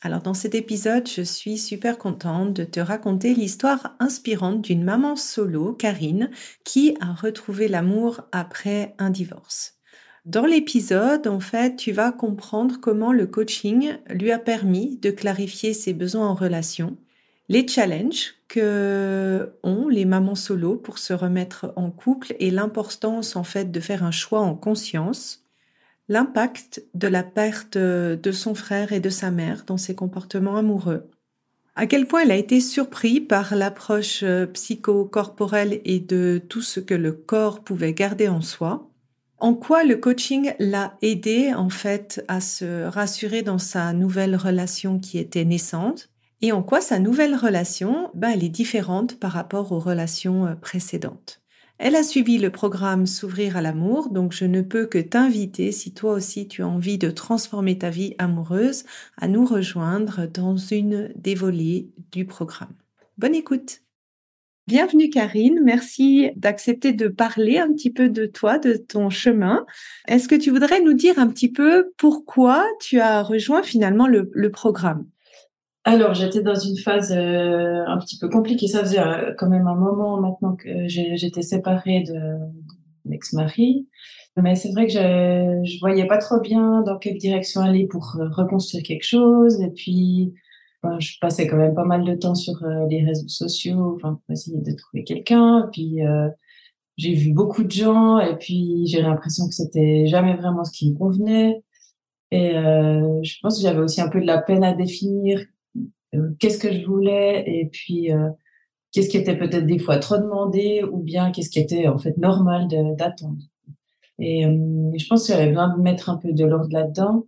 Alors dans cet épisode, je suis super contente de te raconter l'histoire inspirante d'une maman solo, Karine, qui a retrouvé l'amour après un divorce. Dans l'épisode, en fait, tu vas comprendre comment le coaching lui a permis de clarifier ses besoins en relation, les challenges que ont les mamans solo pour se remettre en couple et l'importance en fait de faire un choix en conscience, l'impact de la perte de son frère et de sa mère dans ses comportements amoureux, à quel point elle a été surpris par l'approche euh, psychocorporelle et de tout ce que le corps pouvait garder en soi, en quoi le coaching l'a aidé en fait à se rassurer dans sa nouvelle relation qui était naissante, et en quoi sa nouvelle relation, ben, elle est différente par rapport aux relations euh, précédentes? Elle a suivi le programme S'ouvrir à l'amour, donc je ne peux que t'inviter, si toi aussi tu as envie de transformer ta vie amoureuse, à nous rejoindre dans une des volets du programme. Bonne écoute Bienvenue Karine, merci d'accepter de parler un petit peu de toi, de ton chemin. Est-ce que tu voudrais nous dire un petit peu pourquoi tu as rejoint finalement le, le programme? Alors, j'étais dans une phase euh, un petit peu compliquée. Ça faisait euh, quand même un moment maintenant que j'étais séparée de, l'ex-mari. Mais c'est vrai que je, je voyais pas trop bien dans quelle direction aller pour euh, reconstruire quelque chose. Et puis, ben, je passais quand même pas mal de temps sur les réseaux sociaux, enfin, pour essayer de trouver quelqu'un. Puis, j'ai vu beaucoup de gens et puis j'ai l'impression que c'était jamais vraiment ce qui me convenait. Et je pense que j'avais aussi un peu de la peine à définir euh, qu'est-ce que je voulais et puis euh, qu'est-ce qui était peut-être des fois trop demandé ou bien qu'est-ce qui était en fait normal d'attendre. Et euh, je pense que j'avais besoin de mettre un peu de l'ordre là-dedans.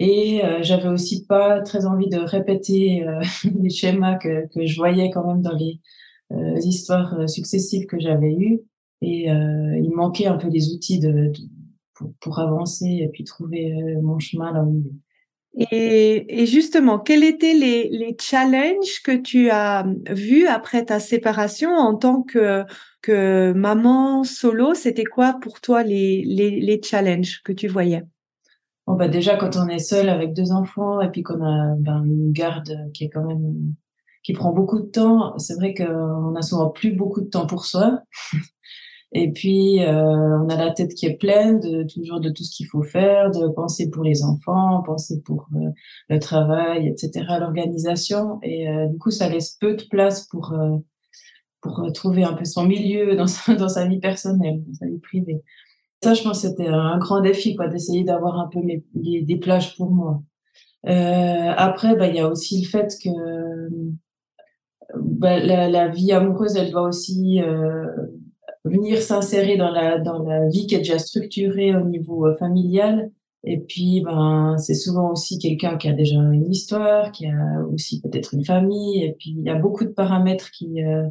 Et j'avais aussi pas très envie de répéter les schémas que, que je voyais quand même dans les histoires successives que j'avais eues. Et il manquait un peu des outils de, pour, pour, avancer et puis trouver mon chemin là où et, justement, quels étaient les, les, challenges que tu as vus après ta séparation en tant que, que maman solo? C'était quoi pour toi les, les, les challenges que tu voyais? Bon, bah Déjà, quand on est seul avec deux enfants et puis qu'on a ben, une garde qui est quand même qui prend beaucoup de temps, c'est vrai qu'on a souvent plus beaucoup de temps pour soi. Et puis, euh, on a la tête qui est pleine de toujours de tout ce qu'il faut faire, de penser pour les enfants, penser pour euh, le travail, etc., l'organisation. Et euh, du coup, ça laisse peu de place pour pour trouver un peu son milieu dans sa, dans sa vie personnelle, dans sa vie privée. Ça, je pense, c'était un grand défi, quoi, d'essayer d'avoir un peu des plages pour moi. après, bah, il y a aussi le fait que bah, la, la, vie amoureuse, elle doit aussi venir s'insérer dans la, dans la vie qui est déjà structurée au niveau euh, familial. Et puis, ben, c'est souvent aussi quelqu'un qui a déjà une histoire, qui a aussi peut-être une famille. Et puis, il y a beaucoup de paramètres qui, euh,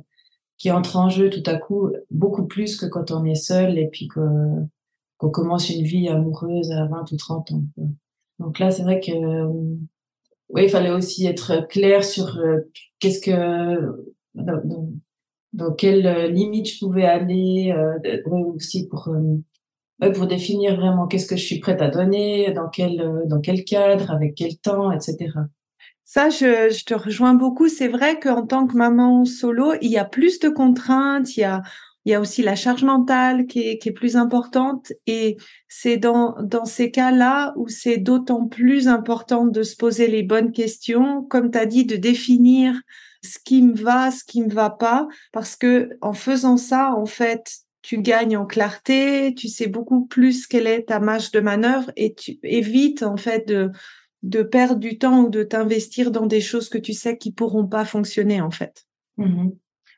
qui entrent en jeu tout à coup, beaucoup plus que quand on est seul et puis qu'on commence une vie amoureuse à 20 ou 30 ans. Donc là, c'est vrai que, euh, oui, il fallait aussi être clair sur qu'est-ce que, quelle euh, limite je pouvais aller, euh, aussi pour euh, pour définir vraiment qu'est-ce que je suis prête à donner, dans quel dans quel cadre, avec quel temps, etc. Ça, je, je te rejoins beaucoup. C'est vrai qu'en tant que maman solo, il y a plus de contraintes, il y a il y a aussi la charge mentale qui est, qui est plus importante et c'est dans, dans ces cas-là où c'est d'autant plus important de se poser les bonnes questions, comme tu as dit, de définir ce qui me va, ce qui me va pas, parce que en faisant ça, en fait, tu gagnes en clarté, tu sais beaucoup plus quelle est ta marge de manœuvre et tu évites en fait de, de perdre du temps ou de t'investir dans des choses que tu sais qui pourront pas fonctionner en fait. Mmh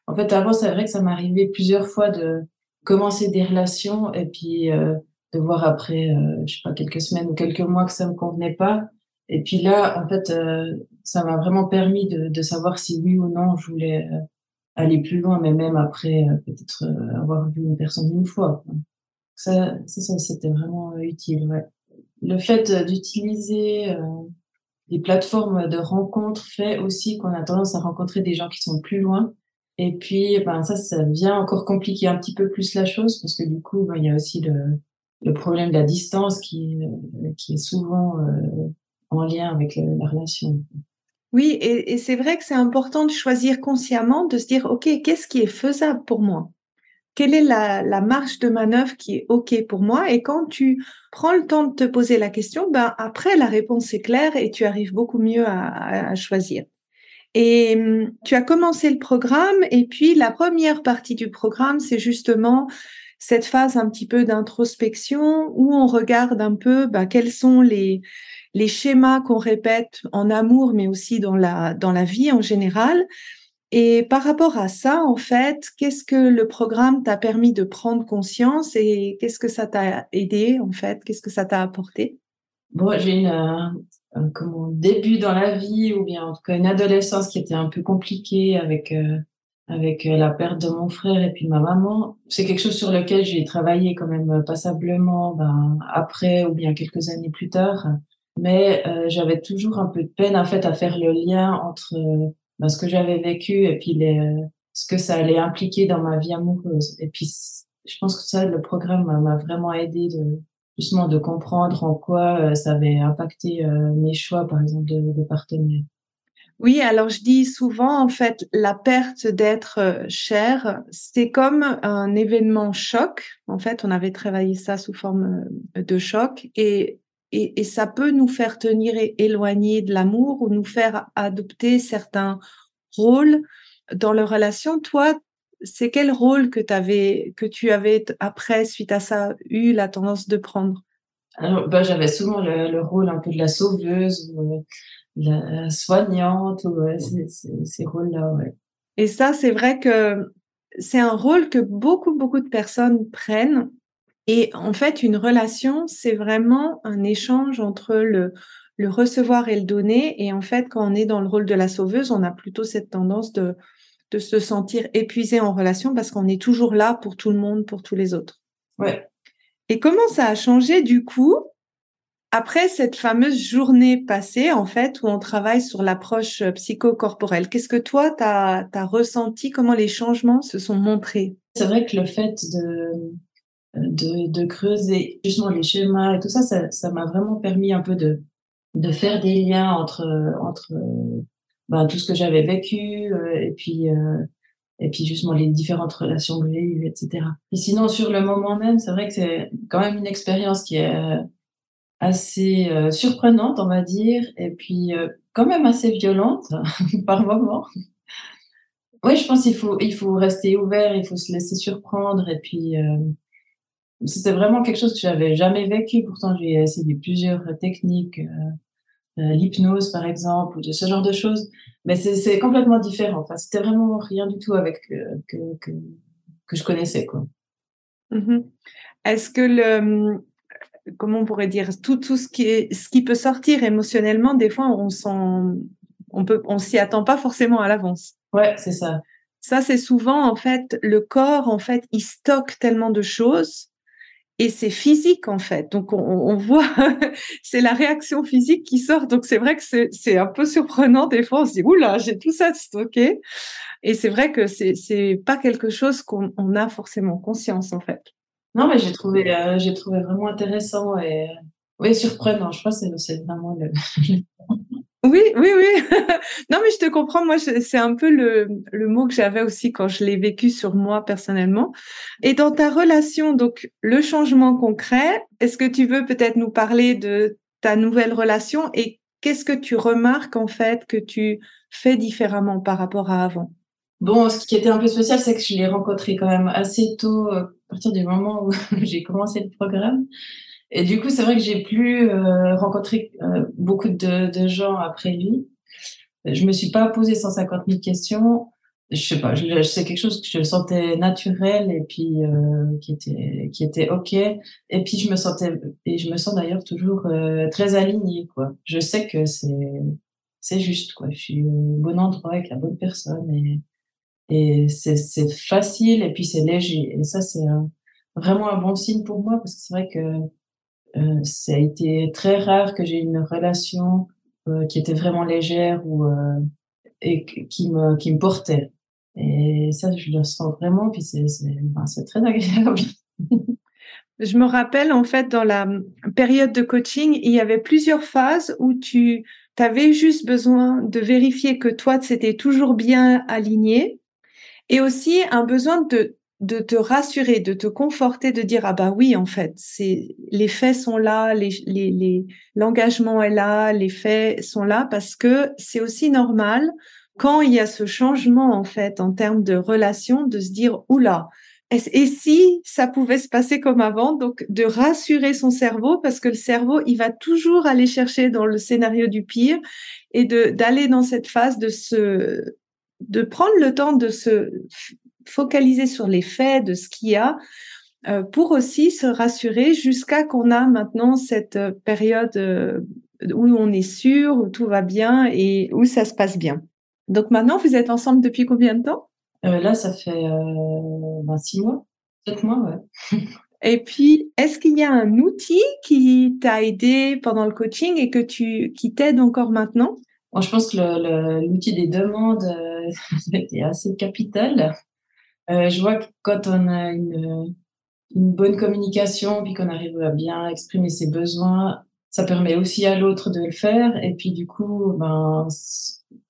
en fait, avant, c'est vrai que ça m'arrivait plusieurs fois de commencer des relations et puis euh, de voir après, euh, je sais pas, quelques semaines ou quelques mois que ça me convenait pas. Et puis là, en fait, euh, ça m'a vraiment permis de, de, savoir si oui ou non je voulais aller plus loin, mais même après euh, peut-être euh, avoir vu une personne une fois. Ça, ça, c'était vraiment euh, utile. Ouais. Le fait d'utiliser des plateformes de rencontres fait aussi qu'on a tendance à rencontrer des gens qui sont plus loin. Et puis, ben, ça, ça vient encore compliquer un petit peu plus la chose parce que du coup, ben, il y a aussi le, le problème de la distance qui, qui est souvent en lien avec la relation. Oui, et, c'est vrai que c'est important de choisir consciemment, de se dire, OK, qu'est-ce qui est faisable pour moi? Quelle est la, marge de manœuvre qui est OK pour moi? Et quand tu prends le temps de te poser la question, ben après, la réponse est claire et tu arrives beaucoup mieux à, choisir. Et hum, tu as commencé le programme et puis la première partie du programme, c'est justement cette phase un petit peu d'introspection où on regarde un peu ben, quels sont les, les schémas qu'on répète en amour, mais aussi dans la, dans la vie en général. Et par rapport à ça, en fait, qu'est-ce que le programme t'a permis de prendre conscience et qu'est-ce que ça t'a aidé, en fait? Qu'est-ce que ça t'a apporté? Bon, j'ai une, un, un, début dans la vie ou bien en tout cas une adolescence qui était un peu compliquée avec euh, avec euh, la perte de mon frère et puis ma maman. C'est quelque chose sur lequel j'ai travaillé quand même passablement ben, après ou bien quelques années plus tard mais euh, j'avais toujours un peu de peine en fait à faire le lien entre euh, ce que j'avais vécu et puis les, ce que ça allait impliquer dans ma vie amoureuse. Et puis je pense que ça, le programme m'a vraiment aidé justement de comprendre en quoi euh, ça avait impacté mes choix, par exemple, de, de partenaire. Oui, alors je dis souvent, en fait, la perte d'être cher, c'est comme un événement choc. En fait, on avait travaillé ça sous forme de choc. Et et, et, ça peut nous faire tenir éloignés de l'amour ou nous faire adopter certains rôles dans leur relation. Toi, c'est quel rôle que, avais, que tu avais après, suite à ça, eu la tendance de prendre? Alors, ben, j'avais souvent le, le, rôle un peu de la sauveuse, ou, euh, la soignante, ou ces, rôles-là. Ouais. Et ça, c'est vrai que c'est un rôle que beaucoup, beaucoup de personnes prennent et en fait, une relation, c'est vraiment un échange entre le, le recevoir et le donner. Et en fait, quand on est dans le rôle de la sauveuse, on a plutôt cette tendance de, de se sentir épuisé en relation parce qu'on est toujours là pour tout le monde, pour tous les autres. Ouais. Et comment ça a changé du coup après cette fameuse journée passée, en fait, où on travaille sur l'approche psychocorporelle? Qu'est-ce que toi, tu as, as ressenti? Comment les changements se sont montrés? C'est vrai que le fait de de, creuser justement les schémas et tout ça, ça m'a vraiment permis un peu de, de faire des liens entre, entre ben, tout ce que j'avais vécu euh, et puis euh, et puis justement les différentes relations que j'ai eues, etc. Et sinon, sur le moment même, c'est vrai que c'est quand même une expérience qui est euh, assez surprenante, on va dire, et puis quand même assez violente par moment. Oui, je pense qu'il faut il faut rester ouvert, il faut se laisser surprendre et puis c'était vraiment quelque chose que j'avais jamais vécu. Pourtant, j'ai essayé plusieurs techniques, euh, euh, l'hypnose par exemple, ou de ce genre de choses. Mais c'est complètement différent. Enfin, c'était vraiment rien du tout avec euh, que, que, que je connaissais quoi. Mmh Est-ce que le comment on pourrait dire tout tout ce qui est ce qui peut sortir émotionnellement, des fois on s'en on peut on s'y attend pas forcément à l'avance. Ouais, c'est ça. Ça, c'est souvent, en fait, le corps, en fait, il stocke tellement de choses et c'est physique en fait. Donc on, voit, c'est la réaction physique qui sort. Donc c'est vrai que c'est un peu surprenant des fois. On se dit oula, j'ai tout ça stocké. Et c'est vrai que c'est c'est pas quelque chose qu'on a forcément conscience en fait. Non, mais j'ai trouvé euh, trouvé vraiment intéressant et oui surprenant. Je crois que c'est vraiment le Oui, oui, oui. non, mais je te comprends. Moi, c'est un peu le, le mot que j'avais aussi quand je l'ai vécu sur moi personnellement. Et dans ta relation, donc le changement concret, est-ce que tu veux peut-être nous parler de ta nouvelle relation et qu'est-ce que tu remarques en fait que tu fais différemment par rapport à avant? Bon, ce qui était un peu spécial, c'est que je l'ai rencontré quand même assez tôt, euh, à partir du moment où j'ai commencé le programme. Et du coup, c'est vrai que j'ai plus euh, rencontré euh, beaucoup de, de, gens après lui. Je me suis pas posé 150 000 questions. Je sais pas, je, c'est quelque chose que je sentais naturel et puis euh, qui était qui était ok. Et puis je me sentais et je me sens d'ailleurs toujours euh, très alignée quoi. Je sais que c'est c'est juste quoi. Je suis au bon endroit avec la bonne personne et et c'est c'est facile et puis c'est léger. Et ça c'est vraiment un bon signe pour moi parce que c'est vrai que euh, ça a été très rare que j'ai une relation euh, qui était vraiment légère ou euh, et qui me qui me portait. Et ça, je le sens vraiment. Puis c'est c'est très agréable. je me rappelle en fait dans la période de coaching, il y avait plusieurs phases où tu avais juste besoin de vérifier que toi, c'était toujours bien aligné et aussi un besoin de de te rassurer, de te conforter, de dire ah bah oui en fait c'est les faits sont là, les les l'engagement est là, les faits sont là parce que c'est aussi normal quand il y a ce changement en fait en termes de relation de se dire oula et si ça pouvait se passer comme avant? Donc de rassurer son cerveau parce que le cerveau il va toujours aller chercher dans le scénario du pire et d'aller dans cette phase de se de prendre le temps de se focaliser sur les faits de ce qu'il y a euh, pour aussi se rassurer jusqu'à qu'on a maintenant cette euh, période euh, où on est sûr, où tout va bien et où ça se passe bien. Donc maintenant, vous êtes ensemble depuis combien de temps? Là, ça fait ben, six mois, sept mois, ouais. Et puis, est-ce qu'il y a un outil qui t'a aidé pendant le coaching et que tu qui t'aide encore maintenant? Bon, Je pense que l'outil des demandes était assez capital. Euh, je vois que quand on a une, bonne communication, puis qu'on arrive à bien exprimer ses besoins, ça permet aussi à l'autre de le faire. Et puis du coup, ben,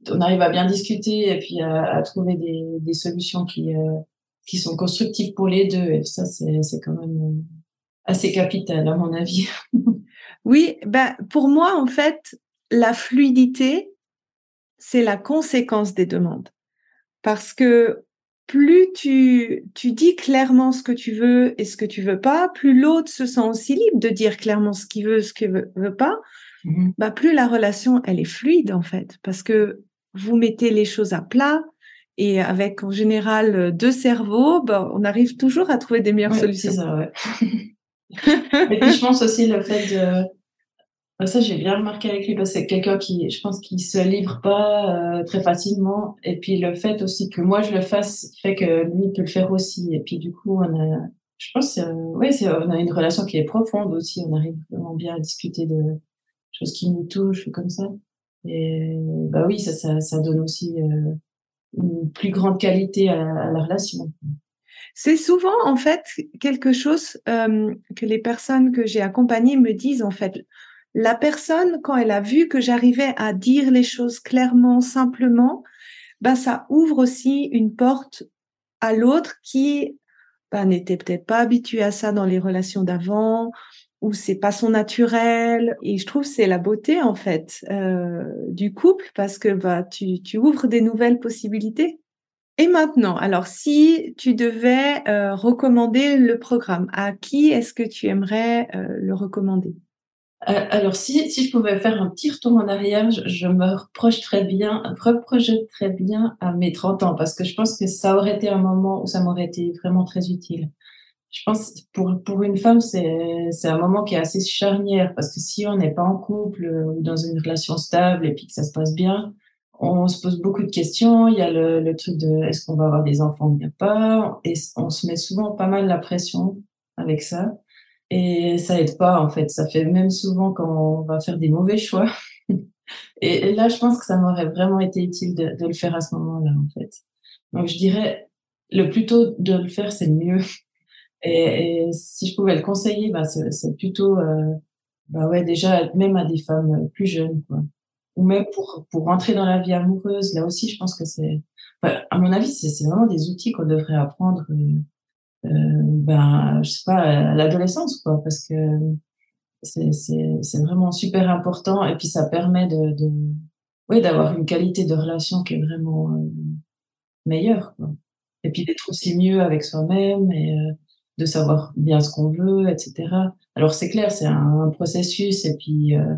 on arrive à bien discuter et puis à, trouver des, solutions qui, euh, qui sont constructives pour les deux. Et ça, c'est quand même assez capital à mon avis. oui, ben, pour moi, en fait, la fluidité, c'est la conséquence des demandes. Parce que plus tu, tu dis clairement ce que tu veux et ce que tu veux pas, plus l'autre se sent aussi libre de dire clairement ce qu'il veut, ce qu'il veut, veut pas, mmh bah plus la relation elle est fluide en fait, parce que vous mettez les choses à plat et avec en général deux cerveaux, bah, on arrive toujours à trouver des meilleures solutions. Ça, ouais. et puis je pense aussi le fait de ça, j'ai bien remarqué avec lui parce que c'est quelqu'un qui, je pense, qui se livre pas euh, très facilement. Et puis le fait aussi que moi je le fasse fait que lui peut le faire aussi. Et puis du coup, on a, je pense, euh, c'est, on a une relation qui est profonde aussi. On arrive vraiment bien à discuter de choses qui nous touchent comme ça. Et bah oui, ça, ça, ça donne aussi euh, une plus grande qualité à, à la relation. C'est souvent en fait quelque chose euh, que les personnes que j'ai accompagnées me disent en fait la personne, quand elle a vu que j'arrivais à dire les choses clairement, simplement, ben, ça ouvre aussi une porte à l'autre qui ben, n'était peut-être pas habitué à ça dans les relations d'avant, ou c'est pas son naturel. Et je trouve c'est la beauté en fait euh, du couple parce que bah tu, tu ouvres des nouvelles possibilités. Et maintenant, alors si tu devais euh, recommander le programme, à qui est-ce que tu aimerais euh, le recommander? Alors, si, si je pouvais faire un petit retour en arrière, je, je me reproche très bien, reprojette très bien à mes 30 ans, parce que je pense que ça aurait été un moment où ça m'aurait été vraiment très utile. Je pense pour pour une femme, c'est c'est un moment qui est assez charnière, parce que si on n'est pas en couple ou dans une relation stable et puis que ça se passe bien, on se pose beaucoup de questions. Il y a le, le truc de est-ce qu'on va avoir des enfants ou pas, et on se met souvent pas mal la pression avec ça. Et ça aide pas, en fait. Ça fait même souvent quand on va faire des mauvais choix. et, là, je pense que ça m'aurait vraiment été utile de, le faire à ce moment-là, en fait. Donc, je dirais, le plus tôt de le faire, c'est le mieux. Et, si je pouvais le conseiller, bah, c'est plutôt, euh, bah ouais, déjà, même à des femmes plus jeunes, quoi. Ou même pour, pour rentrer dans la vie amoureuse. Là aussi, je pense que c'est, à mon avis, c'est vraiment des outils qu'on devrait apprendre euh, euh, ben, je sais pas, à l'adolescence, quoi, parce que c'est vraiment super important. Et puis, ça permet de, de oui, d'avoir une qualité de relation qui est vraiment euh, meilleure. Quoi. Et puis d'être aussi mieux avec soi-même et euh, de savoir bien ce qu'on veut, etc. Alors c'est clair, c'est un, processus et puis euh,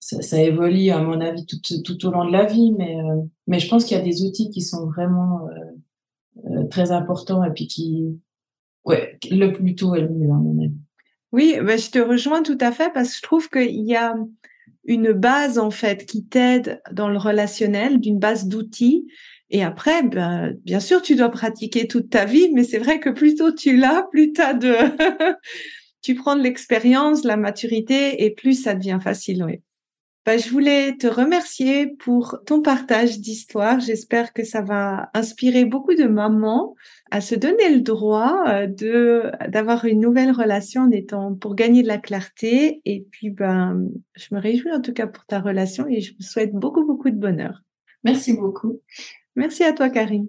ça, ça, évolue à mon avis tout, tout, au long de la vie, mais, euh, mais je pense qu'il y a des outils qui sont vraiment très importants et puis qui, ouais, le plus tôt est le mieux à mon avis. Oui, ben je te rejoins tout à fait parce que je trouve qu'il y a une base en fait qui t'aide dans le relationnel, d'une base d'outils. Et après, ben, bien sûr, tu dois pratiquer toute ta vie, mais c'est vrai que plus tôt tu l'as, plus t'as de, tu prends de l'expérience, la maturité, et plus ça devient facile. Oui. Ben, je voulais te remercier pour ton partage d'histoire. J'espère que ça va inspirer beaucoup de mamans à se donner le droit euh, de d'avoir une nouvelle relation en étant pour gagner de la clarté. Et puis, ben, je me réjouis en tout cas pour ta relation et je vous souhaite beaucoup beaucoup de bonheur. Merci beaucoup. Merci à toi, Karine.